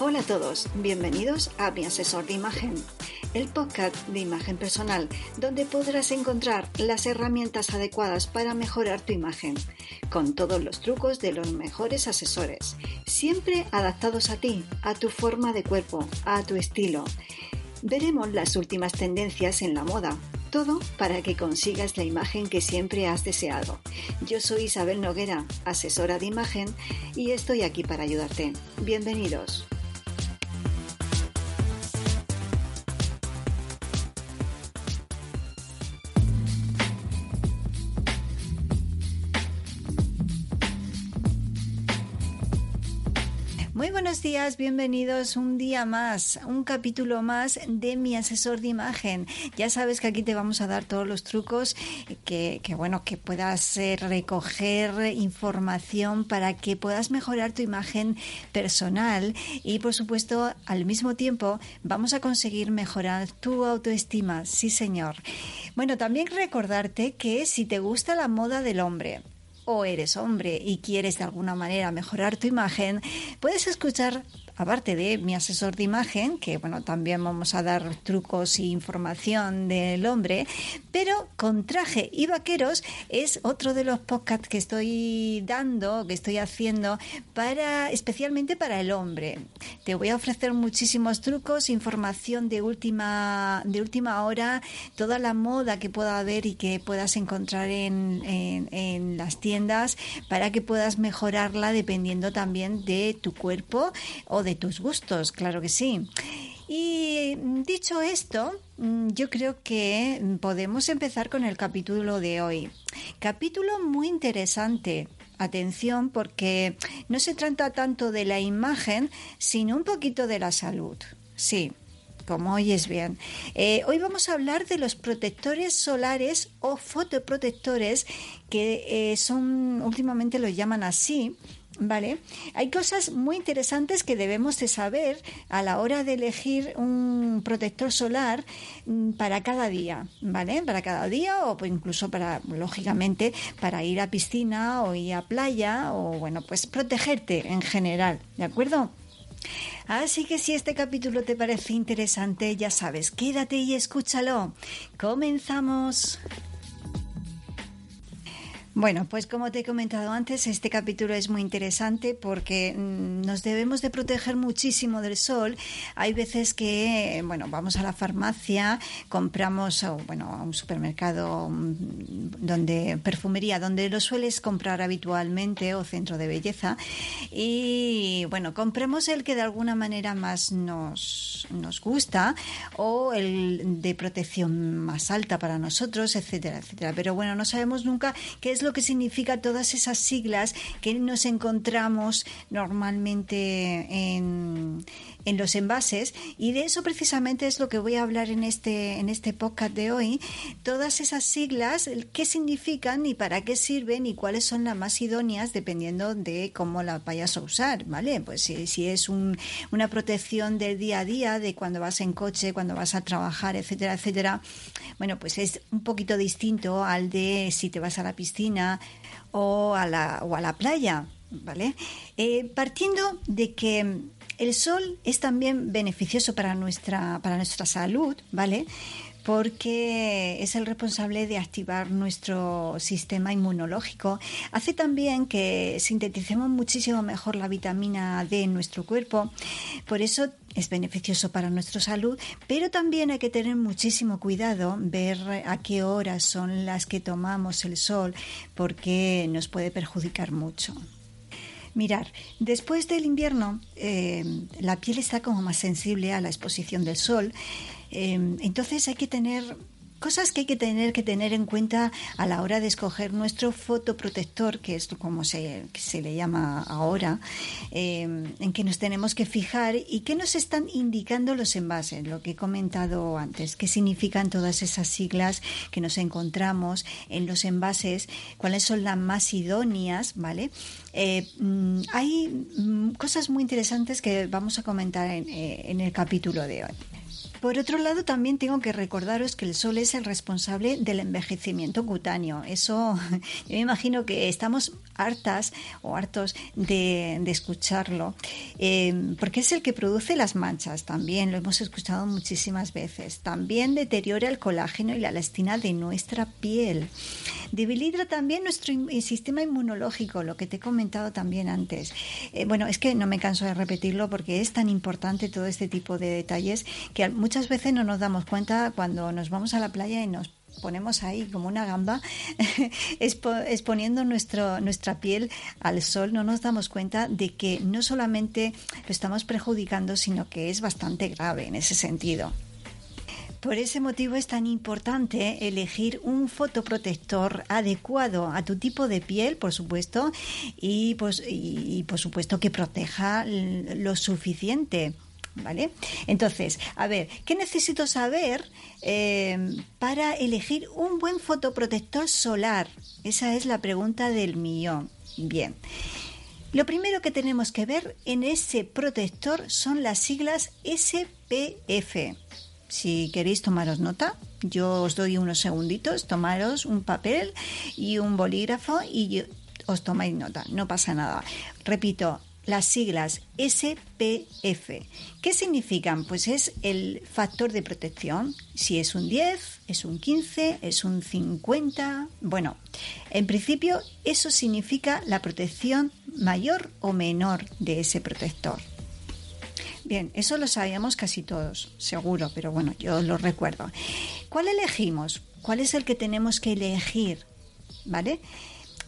Hola a todos, bienvenidos a Mi Asesor de Imagen, el podcast de imagen personal donde podrás encontrar las herramientas adecuadas para mejorar tu imagen, con todos los trucos de los mejores asesores, siempre adaptados a ti, a tu forma de cuerpo, a tu estilo. Veremos las últimas tendencias en la moda, todo para que consigas la imagen que siempre has deseado. Yo soy Isabel Noguera, asesora de imagen, y estoy aquí para ayudarte. Bienvenidos. Muy buenos días, bienvenidos un día más, un capítulo más de mi asesor de imagen. Ya sabes que aquí te vamos a dar todos los trucos que, bueno, que puedas eh, recoger información para que puedas mejorar tu imagen personal y por supuesto al mismo tiempo vamos a conseguir mejorar tu autoestima. Sí, señor. Bueno, también recordarte que si te gusta la moda del hombre, o eres hombre y quieres de alguna manera mejorar tu imagen, puedes escuchar aparte de mi asesor de imagen, que bueno, también vamos a dar trucos e información del hombre, pero con traje y vaqueros es otro de los podcasts que estoy dando, que estoy haciendo para especialmente para el hombre. Te voy a ofrecer muchísimos trucos, información de última de última hora, toda la moda que pueda haber y que puedas encontrar en, en las tiendas para que puedas mejorarla dependiendo también de tu cuerpo o de de tus gustos, claro que sí. Y dicho esto, mm, yo creo que podemos empezar con el capítulo de hoy. Capítulo muy interesante. Atención porque no se trata tanto de la imagen, sino un poquito de la salud. Sí, como oyes bien. Eh, hoy vamos a hablar de los protectores solares o fotoprotectores que eh, son, últimamente lo llaman así, ¿Vale? Hay cosas muy interesantes que debemos de saber a la hora de elegir un protector solar mm, para cada día, ¿vale? Para cada día o pues incluso para, lógicamente, para ir a piscina o ir a playa o, bueno, pues protegerte en general, ¿de acuerdo? Así que si este capítulo te parece interesante, ya sabes, quédate y escúchalo. Comenzamos. Bueno, pues como te he comentado antes, este capítulo es muy interesante porque mm, nos debemos de proteger muchísimo del sol. Hay veces que, bueno, vamos a la farmacia, compramos, bueno, a un supermercado mm, donde perfumería, donde lo sueles comprar habitualmente o centro de belleza y, bueno, compremos el que de alguna manera más nos, nos gusta o el de protección más alta para nosotros, etcétera, etcétera. Pero bueno, no sabemos nunca qué es lo que significa todas esas siglas que nos encontramos normalmente en, en los envases y de eso precisamente es lo que voy a hablar en este en este podcast de hoy. Todas esas siglas qué significan y para qué sirven y cuáles son las más idóneas dependiendo de cómo la vayas a usar vale pues si, si es un, una protección del día a día de cuando vas en coche cuando vas a trabajar etcétera etcétera bueno pues es un poquito distinto al de si te vas a la piscina o a la o a la playa vale eh, partiendo de que el sol es también beneficioso para nuestra, para nuestra salud, ¿vale? porque es el responsable de activar nuestro sistema inmunológico. Hace también que sinteticemos muchísimo mejor la vitamina D en nuestro cuerpo, por eso es beneficioso para nuestra salud, pero también hay que tener muchísimo cuidado, ver a qué horas son las que tomamos el sol, porque nos puede perjudicar mucho. Mirar, después del invierno eh, la piel está como más sensible a la exposición del sol, eh, entonces hay que tener Cosas que hay que tener que tener en cuenta a la hora de escoger nuestro fotoprotector, que es como se, se le llama ahora, eh, en que nos tenemos que fijar y qué nos están indicando los envases, lo que he comentado antes, qué significan todas esas siglas que nos encontramos en los envases, cuáles son las más idóneas, ¿vale? Eh, mm, hay mm, cosas muy interesantes que vamos a comentar en, eh, en el capítulo de hoy. Por otro lado, también tengo que recordaros que el sol es el responsable del envejecimiento cutáneo. Eso, yo me imagino que estamos hartas o hartos de, escucharlo, eh, porque es el que produce las manchas. También lo hemos escuchado muchísimas veces. También deteriora el colágeno y la elastina de nuestra piel. Debilita también nuestro sistema inmunológico, lo que te he comentado también antes. Eh, bueno, es que no me canso de repetirlo porque es tan importante todo este tipo de detalles que veces no nos damos cuenta cuando nos vamos a la playa y nos ponemos ahí como una gamba exponiendo nuestro, nuestra piel al sol, no nos damos cuenta de que no solamente lo estamos perjudicando, sino que es bastante grave en ese sentido. Por ese motivo es tan importante elegir un fotoprotector adecuado a tu tipo de piel, por supuesto, y, pues, y por supuesto que proteja lo suficiente ¿Vale? Entonces, a ver, ¿qué necesito saber eh, para elegir un buen fotoprotector solar? Esa es la pregunta del millón. Bien. Lo primero que tenemos que ver en ese protector son las siglas SPF. Si queréis tomaros nota, yo os doy unos segunditos, tomaros un papel y un bolígrafo y os tomáis nota, no pasa nada. Repito, las siglas SPF. ¿Qué significan? Pues es el factor de protección. Si es un 10, es un 15, es un 50. Bueno, en principio eso significa la protección mayor o menor de ese protector. Bien, eso lo sabíamos casi todos, seguro, pero bueno, yo lo recuerdo. ¿Cuál elegimos? ¿Cuál es el que tenemos que elegir? ¿Vale?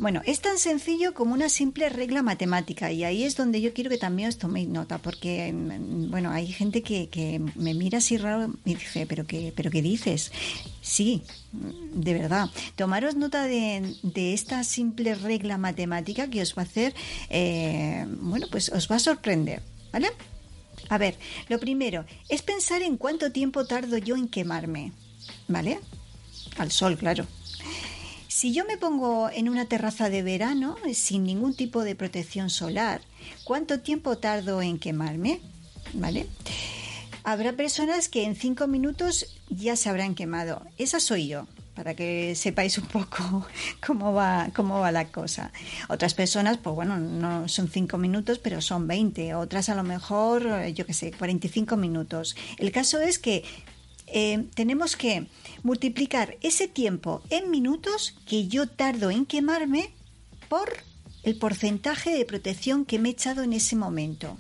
Bueno, es tan sencillo como una simple regla matemática y ahí es donde yo quiero que también os toméis nota, porque, mm, bueno, hay gente que, me mira así raro y dice, ¿pero qué, pero qué dices? Sí, mm, de verdad. Tomaros nota de, esta simple regla matemática que os va a hacer, eh, bueno, pues os va a sorprender, ¿vale? A ver, lo primero es pensar en cuánto tiempo tardo yo en quemarme, ¿vale? Al sol, claro. Si yo me pongo en una terraza de verano sin ningún tipo de protección solar, ¿cuánto tiempo tardo en quemarme? ¿Vale? Habrá personas que en cinco minutos ya se habrán quemado. Esa soy yo, para que sepáis un poco cómo va, cómo va la cosa. Otras personas, pues bueno, no son cinco minutos, pero son 20. Otras a lo mejor, yo qué sé, 45 minutos. El caso es que eh, tenemos que multiplicar ese tiempo en minutos que yo tardo en quemarme por el porcentaje de protección que me he echado en ese momento.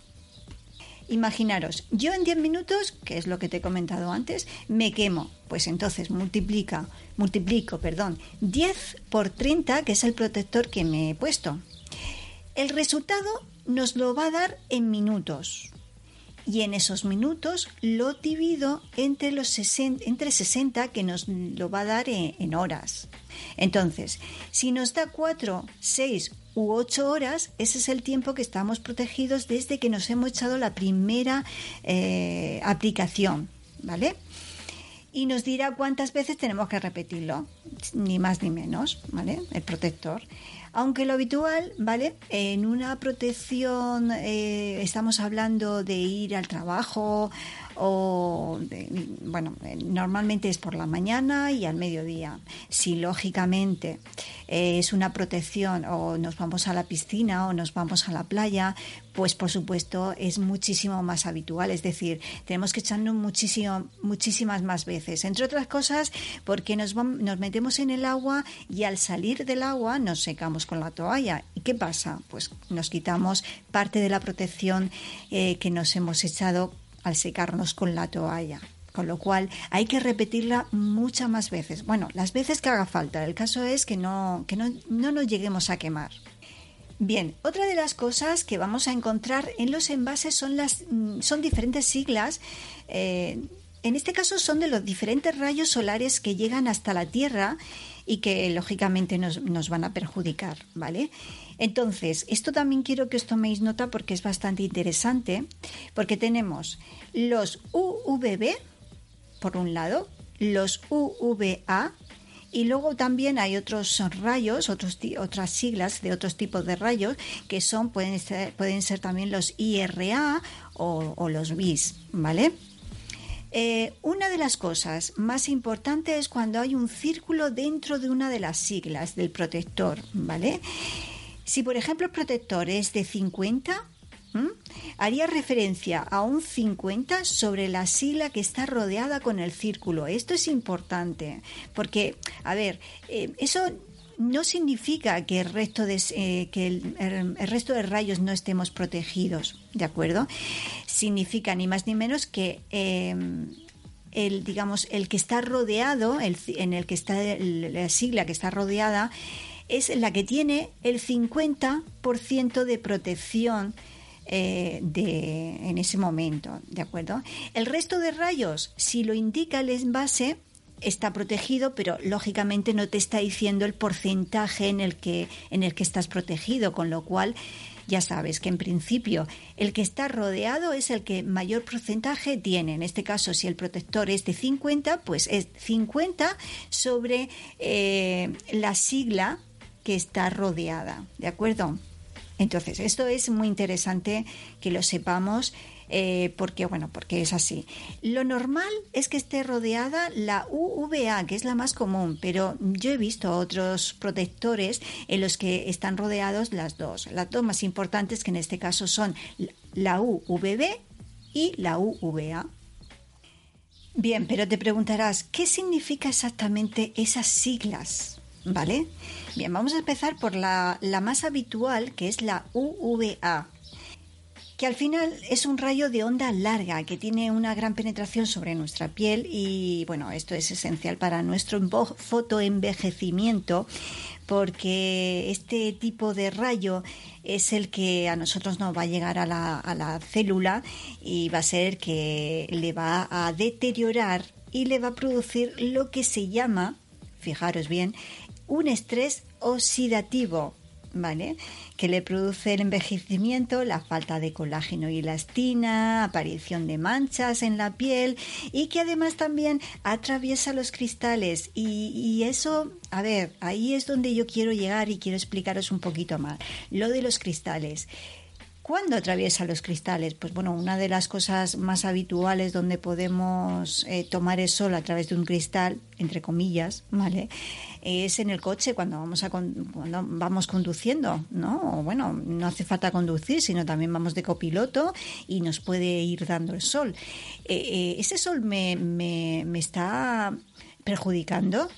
Imaginaros, yo en 10 minutos, que es lo que te he comentado antes, me quemo. Pues entonces multiplica, multiplico, perdón, 10 por 30, que es el protector que me he puesto. El resultado nos lo va a dar en minutos y en esos minutos lo divido entre los 60, entre 60 que nos lo va a dar en, horas. Entonces, si nos da 4, 6 u 8 horas, ese es el tiempo que estamos protegidos desde que nos hemos echado la primera eh, aplicación, ¿vale? Y nos dirá cuántas veces tenemos que repetirlo, ni más ni menos, ¿vale? El protector. Aunque lo habitual, ¿vale? En una protección eh, estamos hablando de ir al trabajo o bueno, normalmente es por la mañana y al mediodía. Si lógicamente eh, es una protección o nos vamos a la piscina o nos vamos a la playa, pues por supuesto es muchísimo más habitual, es decir, tenemos que echarnos muchísimo, muchísimas más veces, entre otras cosas porque nos, nos metemos en el agua y al salir del agua nos secamos con la toalla. ¿Y qué pasa? Pues nos quitamos parte de la protección eh, que nos hemos echado al secarnos con la toalla. Con lo cual hay que repetirla muchas más veces. Bueno, las veces que haga falta. El caso es que no, que no, nos lleguemos a quemar. Bien, otra de las cosas que vamos a encontrar en los envases son, las, mm, son diferentes siglas. Eh, en este caso son de los diferentes rayos solares que llegan hasta la Tierra y que lógicamente nos, nos van a perjudicar, ¿vale? Entonces, esto también quiero que os toméis nota porque es bastante interesante, porque tenemos los UVB, por un lado, los UVA, y luego también hay otros rayos, otros, otras siglas de otros tipos de rayos, que son, pueden ser, pueden ser también los IRA o, o los BIS, ¿vale? Eh, una de las cosas más importantes es cuando hay un círculo dentro de una de las siglas del protector, ¿vale? Si por ejemplo el protector es de 50, haría referencia a un 50 sobre la sigla que está rodeada con el círculo. Esto es importante porque, a ver, eh, eso no significa que el resto de eh, que el, resto de rayos no estemos protegidos, ¿de acuerdo? Significa ni más ni menos que em, el digamos el que está rodeado, el, en el que está la sigla que está rodeada es la que tiene el 50% de protección eh, de, en ese momento, ¿de acuerdo? El resto de rayos, si lo indica el envase, está protegido, pero lógicamente no te está diciendo el porcentaje en el que, en el que estás protegido, con lo cual ya sabes que en principio el que está rodeado es el que mayor porcentaje tiene. En este caso, si el protector es de 50, pues es 50 sobre eh, la sigla que está rodeada. ¿De acuerdo? Entonces, esto es muy interesante que lo sepamos eh, porque, bueno, porque es así. Lo normal es que esté rodeada la UVA, que es la más común, pero yo he visto otros protectores en los que están rodeados las dos. Las dos más importantes que en este caso son la UVB y la UVA. Bien, pero te preguntarás, ¿qué significa exactamente esas siglas? ¿Vale? Bien, vamos a empezar por la, la más habitual, que es la UVA que al final es un rayo de onda larga que tiene una gran penetración sobre nuestra piel y bueno, esto es esencial para nuestro fotoenvejecimiento porque este tipo de rayo es el que a nosotros nos va a llegar a la, a la célula y va a ser que le va a deteriorar y le va a producir lo que se llama, fijaros bien, un estrés oxidativo ¿vale? Que le produce el envejecimiento, la falta de colágeno y elastina, aparición de manchas en la piel y que además también atraviesa los cristales. Y, y eso, a ver, ahí es donde yo quiero llegar y quiero explicaros un poquito más. Lo de los cristales. ¿Cuándo atraviesa los cristales? Pues bueno, una de las cosas más habituales donde podemos eh, tomar el sol a través de un cristal, entre comillas, ¿vale? Es en el coche cuando vamos, conduciendo, ¿no? Bueno, no hace falta conducir, sino también vamos de copiloto y nos puede ir dando el sol. Eh, eh, ese sol me, me, me está perjudicando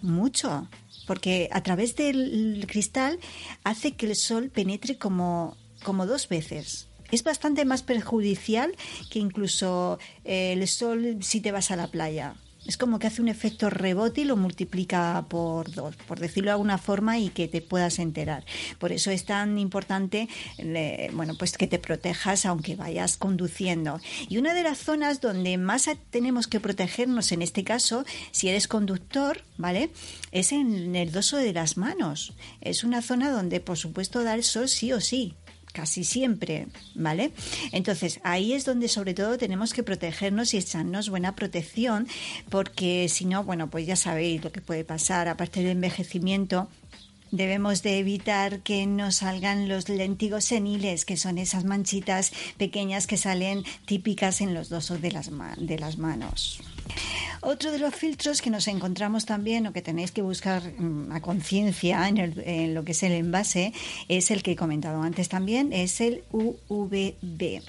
mucho, porque a través del cristal hace que el sol penetre como como dos veces. Es bastante más perjudicial que incluso eh, el sol si te vas a la playa. Es como que hace un efecto rebote y lo multiplica por dos, por decirlo de alguna forma, y que te puedas enterar. Por eso es tan importante, bueno, pues que te protejas aunque vayas conduciendo. Y una de las zonas donde más tenemos que protegernos en este caso, si eres conductor, ¿vale? Es en el doso de las manos. Es una zona donde, por supuesto, da el sol sí o sí casi siempre, ¿vale? Entonces, ahí es donde sobre todo tenemos que protegernos y echarnos buena protección, porque si no, bueno, pues ya sabéis lo que puede pasar, aparte del envejecimiento, Debemos de evitar que nos salgan los lentigos seniles, que son esas manchitas pequeñas que salen típicas en los dosos de las, de las manos. Otro de los filtros que nos encontramos también o que tenéis que buscar mm, a conciencia en, lo que es el envase es el que he comentado antes también, es el UVB.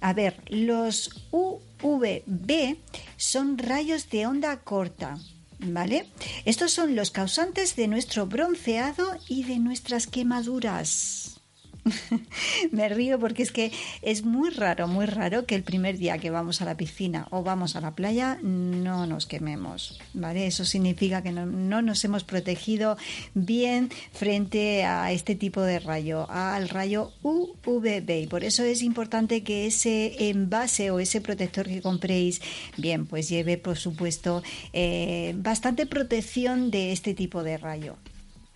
A ver, los UVB son rayos de onda corta. ¿Vale? Estos son los causantes de nuestro bronceado y de nuestras quemaduras. Me río porque es que es muy raro, muy raro que el primer día que vamos a la piscina o vamos a la playa no nos quememos, ¿vale? Eso significa que no, nos hemos protegido bien frente a este tipo de rayo, al rayo UVB. Y por eso es importante que ese envase o ese protector que compréis, bien, pues lleve, por supuesto, eh, bastante protección de este tipo de rayo.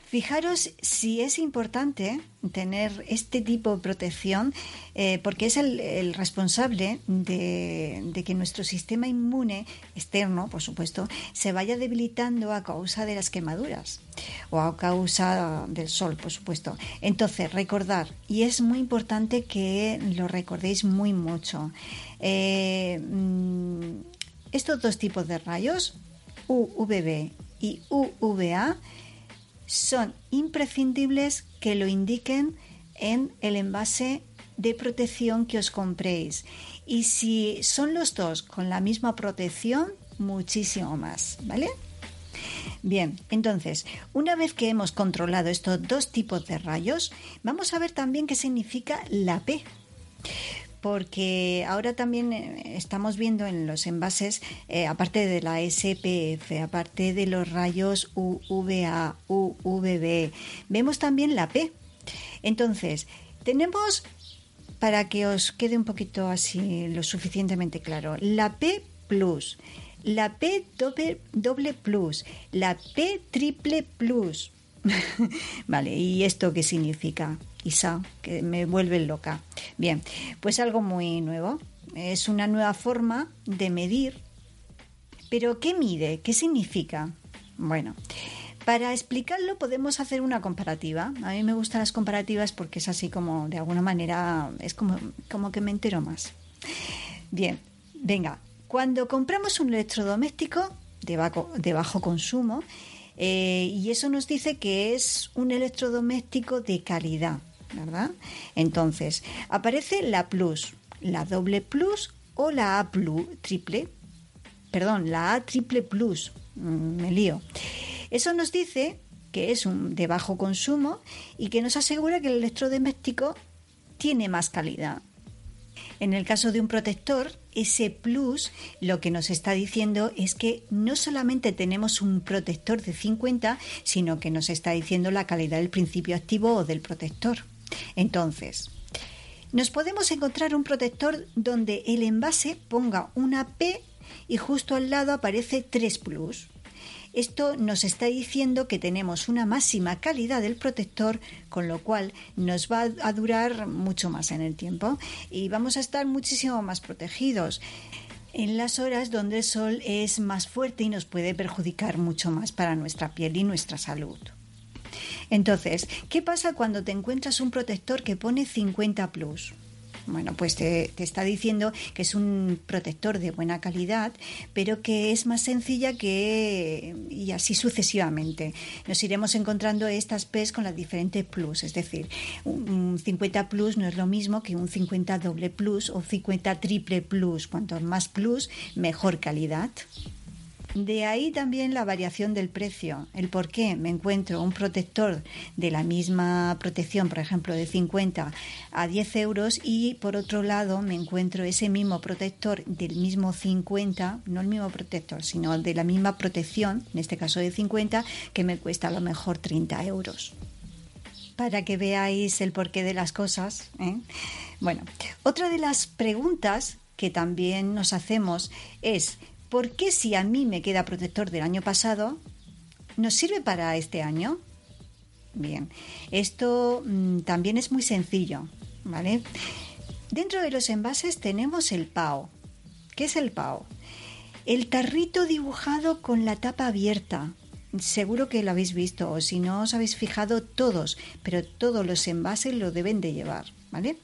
Fijaros si es importante tener este tipo de protección eh, porque es el, responsable de, que nuestro sistema inmune externo, por supuesto, se vaya debilitando a causa de las quemaduras o a causa del sol, por supuesto. Entonces, recordar, y es muy importante que lo recordéis muy mucho, eh, mm, estos dos tipos de rayos, UVB y UVA, son imprescindibles que lo indiquen en el envase de protección que os compréis. Y si son los dos con la misma protección, muchísimo más, ¿vale? Bien, entonces, una vez que hemos controlado estos dos tipos de rayos, vamos a ver también qué significa la P. Porque ahora también eh, estamos viendo en los envases, eh, aparte de la SPF, aparte de los rayos UVA, UVB, vemos también la P. Entonces, tenemos, para que os quede un poquito así lo suficientemente claro, la P plus la P doble, plus, la P triple plus. vale, ¿y esto qué significa? Isa, que me vuelve loca. Bien, pues algo muy nuevo. Es una nueva forma de medir. Pero ¿qué mide? ¿Qué significa? Bueno, para explicarlo podemos hacer una comparativa. A mí me gustan las comparativas porque es así como, de alguna manera, es como, como que me entero más. Bien, venga, cuando compramos un electrodoméstico de bajo, consumo, eh, y eso nos dice que es un electrodoméstico de calidad, ¿verdad? Entonces, aparece la Plus, la doble Plus o la A triple, perdón, la A triple Plus, mm, me lío. Eso nos dice que es de bajo consumo y que nos asegura que el electrodoméstico tiene más calidad. En el caso de un protector, ese plus lo que nos está diciendo es que no solamente tenemos un protector de 50, sino que nos está diciendo la calidad del principio activo o del protector. Entonces, nos podemos encontrar un protector donde el envase ponga una P y justo al lado aparece 3 plus. Esto nos está diciendo que tenemos una máxima calidad del protector, con lo cual nos va a durar mucho más en el tiempo y vamos a estar muchísimo más protegidos en las horas donde el sol es más fuerte y nos puede perjudicar mucho más para nuestra piel y nuestra salud. Entonces, ¿qué pasa cuando te encuentras un protector que pone 50 plus? Bueno, pues te, está diciendo que es un protector de buena calidad, pero que es más sencilla que y así sucesivamente. Nos iremos encontrando estas P's con las diferentes plus, es decir, un 50 plus no es lo mismo que un 50 doble plus o 50 triple plus. Cuanto más plus, mejor calidad. De ahí también la variación del precio, el por qué me encuentro un protector de la misma protección, por ejemplo, de 50 a 10 euros y por otro lado me encuentro ese mismo protector del mismo 50, no el mismo protector, sino de la misma protección, en este caso de 50, que me cuesta a lo mejor 30 euros. Para que veáis el porqué de las cosas. ¿eh? Bueno, otra de las preguntas que también nos hacemos es ¿por qué si a mí me queda protector del año pasado, nos sirve para este año? Bien, esto mm, también es muy sencillo, ¿vale? Dentro de los envases tenemos el PAO. ¿Qué es el PAO? El tarrito dibujado con la tapa abierta. Seguro que lo habéis visto o si no os habéis fijado todos, pero todos los envases lo deben de llevar, ¿vale?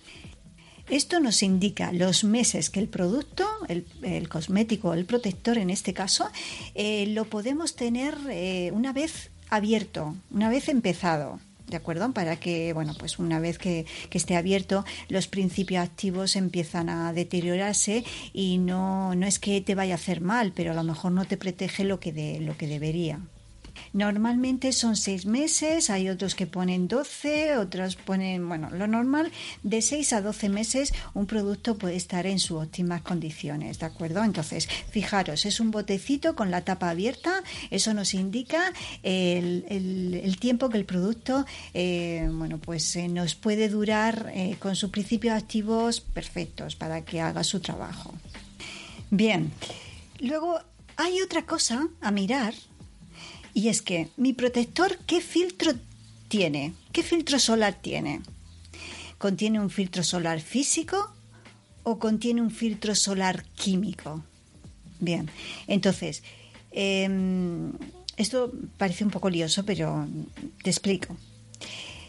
Esto nos indica los meses que el producto, el, cosmético o el protector en este caso, eh, lo podemos tener eh, una vez abierto, una vez empezado. ¿De acuerdo? Para que, bueno, pues una vez que, que, esté abierto, los principios activos empiezan a deteriorarse y no, no es que te vaya a hacer mal, pero a lo mejor no te protege lo que, de, lo que debería. Normalmente son seis meses, hay otros que ponen 12, otros ponen, bueno, lo normal, de 6 a 12 meses un producto puede estar en sus óptimas condiciones, ¿de acuerdo? Entonces, fijaros, es un botecito con la tapa abierta, eso nos indica el, tiempo que el producto, eh, bueno, pues eh, nos puede durar eh, con sus principios activos perfectos para que haga su trabajo. Bien, luego hay otra cosa a mirar y es que mi protector, ¿qué filtro tiene? ¿Qué filtro solar tiene? ¿Contiene un filtro solar físico o contiene un filtro solar químico? Bien, entonces, em, esto parece un poco lioso, pero te explico.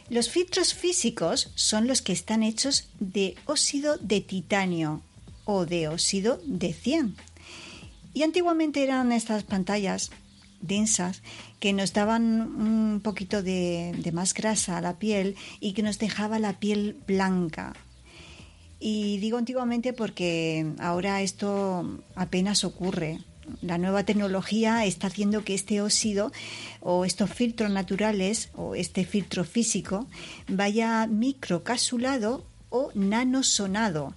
Los filtros físicos son los que están hechos de óxido de titanio o de óxido de 100 Y antiguamente eran estas pantallas densas que nos daban un poquito de, más grasa a la piel y que nos dejaba la piel blanca. Y digo antiguamente porque ahora esto apenas ocurre. La nueva tecnología está haciendo que este óxido o estos filtros naturales o este filtro físico vaya microcapsulado o nanosonado,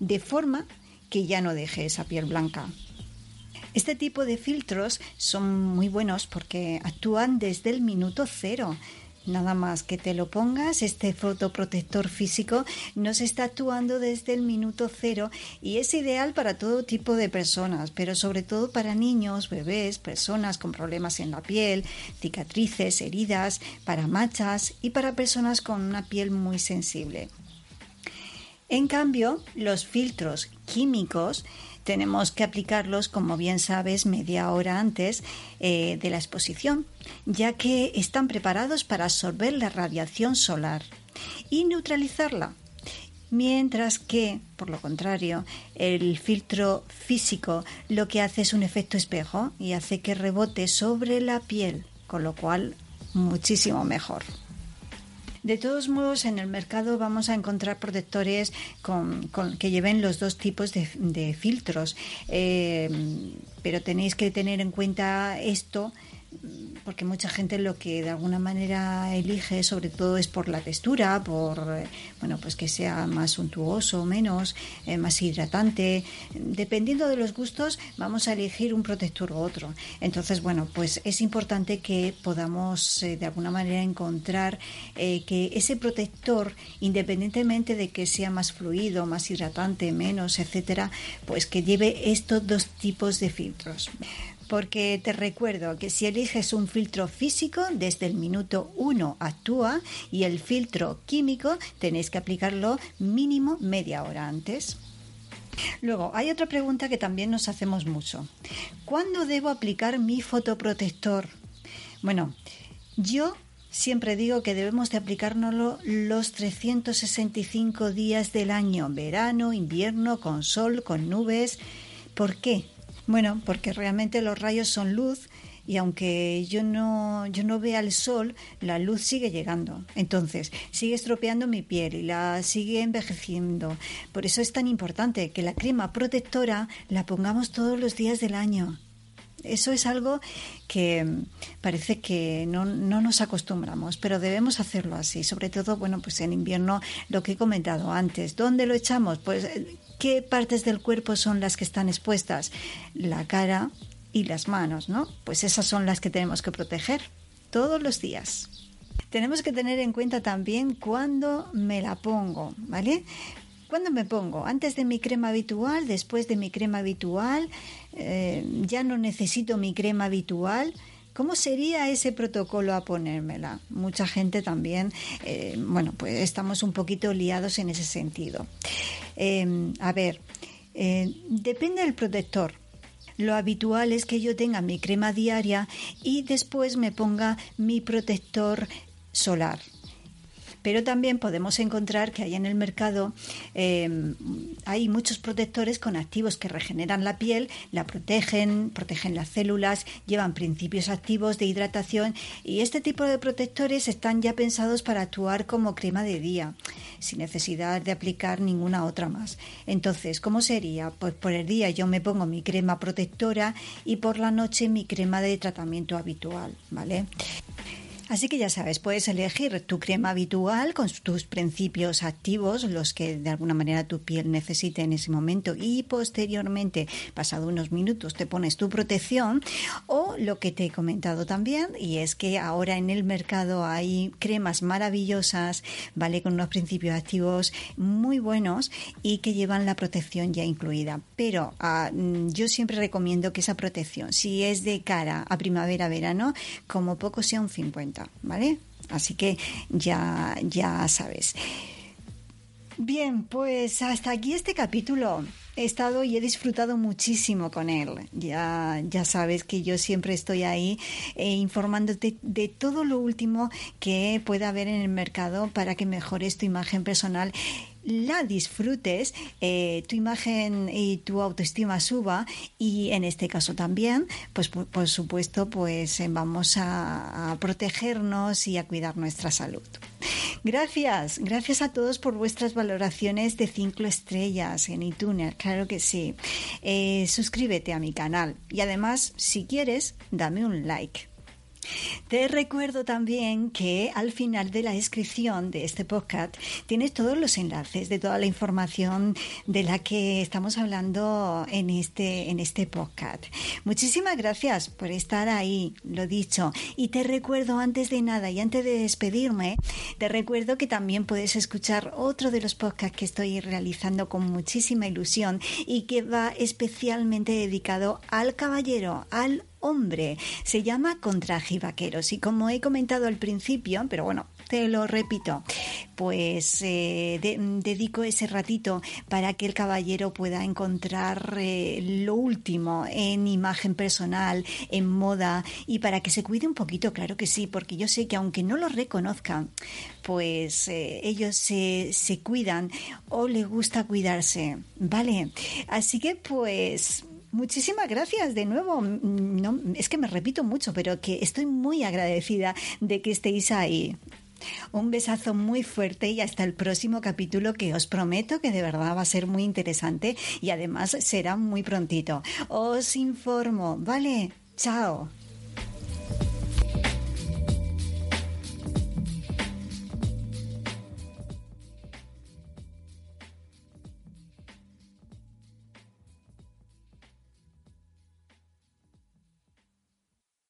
de forma que ya no deje esa piel blanca. Este tipo de filtros son muy buenos porque actúan desde el minuto cero. Nada más que te lo pongas, este fotoprotector físico nos está actuando desde el minuto cero y es ideal para todo tipo de personas, pero sobre todo para niños, bebés, personas con problemas en la piel, cicatrices, heridas, para machas y para personas con una piel muy sensible. En cambio, los filtros químicos tenemos que aplicarlos, como bien sabes, media hora antes eh, de la exposición, ya que están preparados para absorber la radiación solar y neutralizarla. Mientras que, por lo contrario, el filtro físico lo que hace es un efecto espejo y hace que rebote sobre la piel, con lo cual muchísimo mejor. De todos modos, en el mercado vamos a encontrar protectores con, que lleven los dos tipos de, filtros, eh, pero tenéis que tener en cuenta esto porque mucha gente lo que de alguna manera elige sobre todo es por la textura, por eh, bueno pues que sea más untuoso o menos, eh, más hidratante. Dependiendo de los gustos vamos a elegir un protector u otro. Entonces bueno pues es importante que podamos eh, de alguna manera encontrar que ese protector, independientemente de que sea más fluido, más hidratante, menos, etcétera, pues que lleve estos dos tipos de filtros porque te recuerdo que si eliges un filtro físico, desde el minuto 1 actúa y el filtro químico tenéis que aplicarlo mínimo media hora antes. Luego, hay otra pregunta que también nos hacemos mucho. ¿Cuándo debo aplicar mi fotoprotector? Bueno, yo siempre digo que debemos de aplicárnoslo los 365 días del año, verano, invierno, con sol, con nubes. ¿Por qué? Bueno, porque realmente los rayos son luz y aunque yo no, yo no vea el sol, la luz sigue llegando. Entonces, sigue estropeando mi piel y la sigue envejeciendo. Por eso es tan importante que la crema protectora la pongamos todos los días del año. Eso es algo que parece que no, no, nos acostumbramos, pero debemos hacerlo así. Sobre todo, bueno, pues en invierno, lo que he comentado antes. ¿Dónde lo echamos? Pues ¿Qué partes del cuerpo son las que están expuestas? La cara y las manos, ¿no? Pues esas son las que tenemos que proteger todos los días. Tenemos que tener en cuenta también cuándo me la pongo, ¿vale? ¿Cuándo me pongo? ¿Antes de mi crema habitual? ¿Después de mi crema habitual? Eh, ¿Ya no necesito mi crema habitual? ¿Cómo sería ese protocolo a ponérmela? Mucha gente también, eh, bueno, pues estamos un poquito liados en ese sentido. Em, a ver, eh, depende del protector. Lo habitual es que yo tenga mi crema diaria y después me ponga mi protector solar pero también podemos encontrar que hay en el mercado em, hay muchos protectores con activos que regeneran la piel, la protegen, protegen las células, llevan principios activos de hidratación y este tipo de protectores están ya pensados para actuar como crema de día, sin necesidad de aplicar ninguna otra más. Entonces, ¿cómo sería? Pues por el día yo me pongo mi crema protectora y por la noche mi crema de tratamiento habitual, ¿vale? Así que ya sabes, puedes elegir tu crema habitual con tus principios activos, los que de alguna manera tu piel necesite en ese momento y posteriormente, pasado unos minutos, te pones tu protección o lo que te he comentado también y es que ahora en el mercado hay cremas maravillosas, ¿vale? Con unos principios activos muy buenos y que llevan la protección ya incluida. Pero ah, mm, yo siempre recomiendo que esa protección, si es de cara a primavera-verano, como poco sea un 50 ¿vale? Así que ya, ya sabes. Bien, pues hasta aquí este capítulo. He estado y he disfrutado muchísimo con él. Ya, ya sabes que yo siempre estoy ahí eh, informándote de todo lo último que pueda haber en el mercado para que mejores tu imagen personal la disfrutes, eh, tu imagen y tu autoestima suba y en este caso también, pues por, supuesto, pues eh, vamos a, protegernos y a cuidar nuestra salud. Gracias, gracias a todos por vuestras valoraciones de cinco estrellas en iTunes, claro que sí. Eh, suscríbete a mi canal y además, si quieres, dame un like. Te recuerdo también que al final de la descripción de este podcast tienes todos los enlaces de toda la información de la que estamos hablando en este, en este podcast. Muchísimas gracias por estar ahí, lo dicho. Y te recuerdo antes de nada y antes de despedirme, te recuerdo que también puedes escuchar otro de los podcasts que estoy realizando con muchísima ilusión y que va especialmente dedicado al caballero, al hombre. Se llama Contrajivaqueros y como he comentado al principio, pero bueno, te lo repito, pues eh, dedico ese ratito para que el caballero pueda encontrar eh, lo último en imagen personal, en moda y para que se cuide un poquito, claro que sí, porque yo sé que aunque no lo reconozcan, pues eh, ellos se, se cuidan o les gusta cuidarse, ¿vale? Así que pues Muchísimas gracias de nuevo. No, es que me repito mucho, pero que estoy muy agradecida de que estéis ahí. Un besazo muy fuerte y hasta el próximo capítulo que os prometo que de verdad va a ser muy interesante y además será muy prontito. Os informo, ¿vale? Chao.